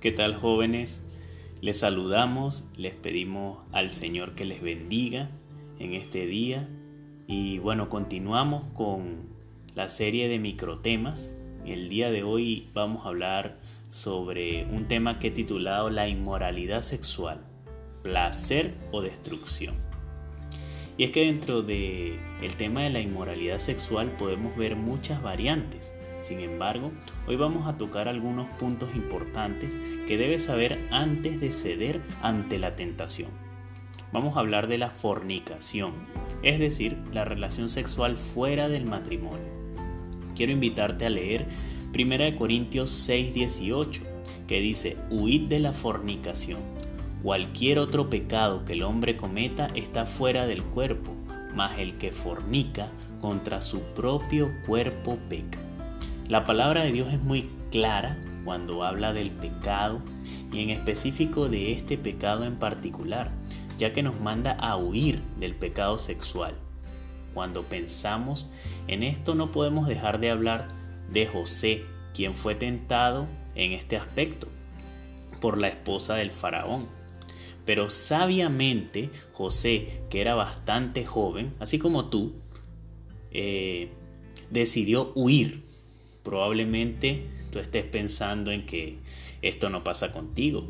¿Qué tal jóvenes? Les saludamos, les pedimos al Señor que les bendiga en este día y bueno, continuamos con la serie de microtemas. El día de hoy vamos a hablar sobre un tema que he titulado La inmoralidad sexual, placer o destrucción. Y es que dentro del el tema de la inmoralidad sexual podemos ver muchas variantes sin embargo, hoy vamos a tocar algunos puntos importantes que debes saber antes de ceder ante la tentación. Vamos a hablar de la fornicación, es decir, la relación sexual fuera del matrimonio. Quiero invitarte a leer 1 Corintios 6:18, que dice, huid de la fornicación. Cualquier otro pecado que el hombre cometa está fuera del cuerpo, mas el que fornica contra su propio cuerpo peca. La palabra de Dios es muy clara cuando habla del pecado y en específico de este pecado en particular, ya que nos manda a huir del pecado sexual. Cuando pensamos en esto no podemos dejar de hablar de José, quien fue tentado en este aspecto por la esposa del faraón. Pero sabiamente José, que era bastante joven, así como tú, eh, decidió huir Probablemente tú estés pensando en que esto no pasa contigo,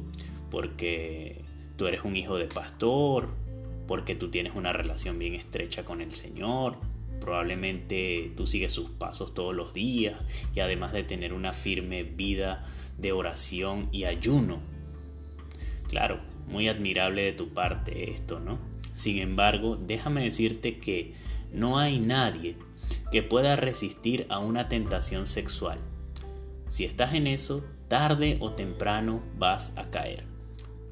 porque tú eres un hijo de pastor, porque tú tienes una relación bien estrecha con el Señor, probablemente tú sigues sus pasos todos los días y además de tener una firme vida de oración y ayuno. Claro, muy admirable de tu parte esto, ¿no? Sin embargo, déjame decirte que no hay nadie que pueda resistir a una tentación sexual. Si estás en eso, tarde o temprano vas a caer.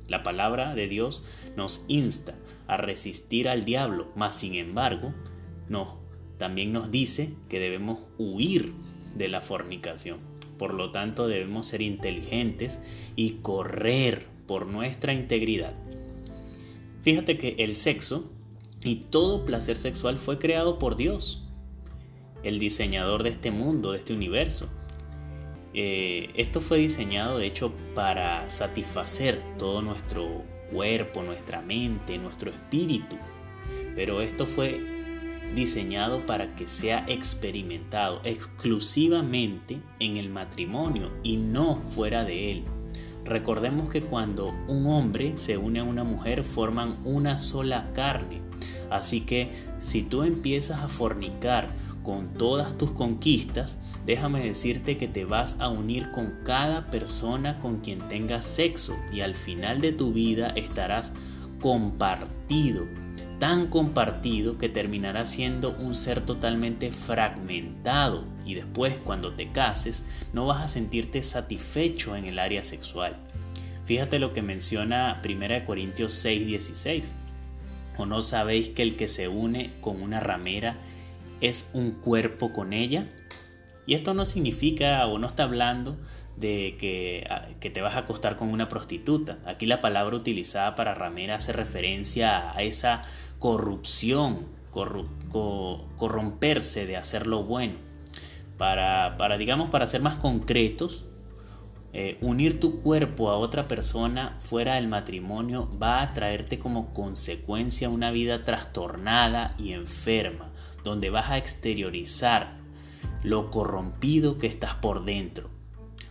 La palabra de Dios nos insta a resistir al diablo, mas sin embargo, no, también nos dice que debemos huir de la fornicación. Por lo tanto, debemos ser inteligentes y correr por nuestra integridad. Fíjate que el sexo y todo placer sexual fue creado por Dios el diseñador de este mundo, de este universo. Eh, esto fue diseñado de hecho para satisfacer todo nuestro cuerpo, nuestra mente, nuestro espíritu. Pero esto fue diseñado para que sea experimentado exclusivamente en el matrimonio y no fuera de él. Recordemos que cuando un hombre se une a una mujer forman una sola carne. Así que si tú empiezas a fornicar con todas tus conquistas, déjame decirte que te vas a unir con cada persona con quien tengas sexo y al final de tu vida estarás compartido, tan compartido que terminarás siendo un ser totalmente fragmentado y después cuando te cases no vas a sentirte satisfecho en el área sexual. Fíjate lo que menciona 1 Corintios 6:16. ¿O no sabéis que el que se une con una ramera es un cuerpo con ella. Y esto no significa o no está hablando de que, ah, que, te vas a acostar con una prostituta. Aquí la palabra utilizada para ramera hace referencia a esa corrupción, corromperse de hacer lo bueno. Para, para, digamos, para ser más concretos, eh, unir tu cuerpo a otra persona fuera del matrimonio va a traerte como consecuencia una vida trastornada y enferma donde vas a exteriorizar lo corrompido que estás por dentro.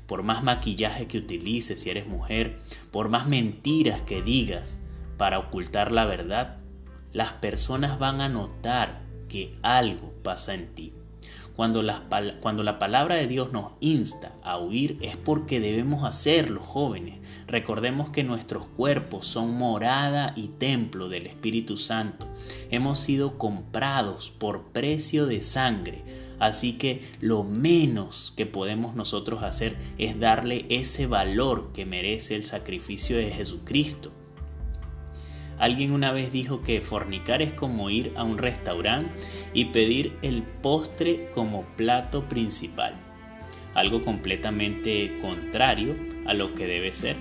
Por más maquillaje que utilices si eres mujer, por más mentiras que digas para ocultar la verdad, las personas van a notar que algo pasa en ti. Cuando la, palabra de Dios nos insta a huir es porque debemos hacerlo, jóvenes. Recordemos que nuestros cuerpos son morada y templo del Espíritu Santo. Hemos sido comprados por precio de sangre. Así que lo menos que podemos nosotros hacer es darle ese valor que merece el sacrificio de Jesucristo. Alguien una vez dijo que fornicar es como ir a un restaurante y pedir el postre como plato principal, algo completamente contrario a lo que debe ser.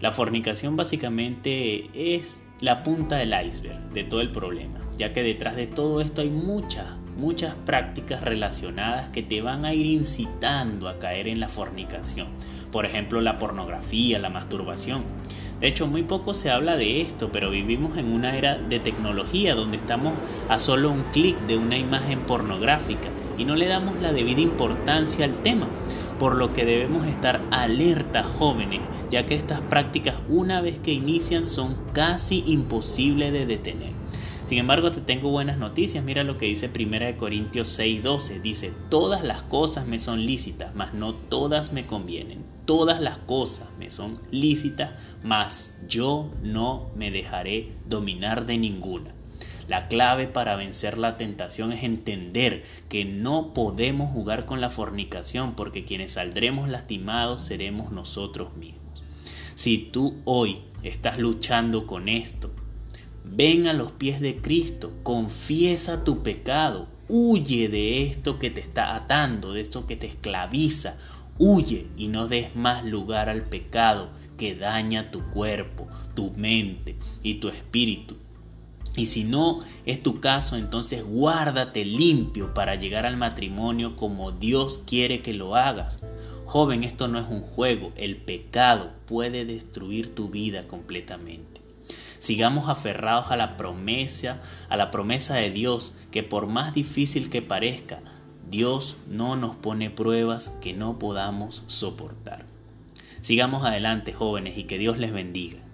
La fornicación básicamente es la punta del iceberg de todo el problema, ya que detrás de todo esto hay muchas, muchas prácticas relacionadas que te van a ir incitando a caer en la fornicación. por ejemplo la pornografía, la masturbación. De hecho, muy poco se habla de esto, pero vivimos en una era de tecnología donde estamos a solo un clic de una imagen pornográfica y no le damos la debida importancia al tema, por lo que debemos estar alerta jóvenes, ya que estas prácticas una vez que inician son casi imposibles de detener. Sin embargo, te tengo buenas noticias. Mira lo que dice 1 Corintios 6:12. Dice, todas las cosas me son lícitas, mas no todas me convienen. Todas las cosas me son lícitas, mas yo no me dejaré dominar de ninguna. La clave para vencer la tentación es entender que no podemos jugar con la fornicación porque quienes saldremos lastimados seremos nosotros mismos. Si tú hoy estás luchando con esto, Ven a los pies de Cristo, confiesa tu pecado, huye de esto que te está atando, de esto que te esclaviza, huye y no des más lugar al pecado que daña tu cuerpo, tu mente y tu espíritu. Y si no es tu caso, entonces guárdate limpio para llegar al matrimonio como Dios quiere que lo hagas. Joven, esto no es un juego, el pecado puede destruir tu vida completamente. Sigamos aferrados a la promesa, a la promesa de Dios, que por más difícil que parezca, Dios no nos pone pruebas que no podamos soportar. Sigamos adelante, jóvenes, y que Dios les bendiga.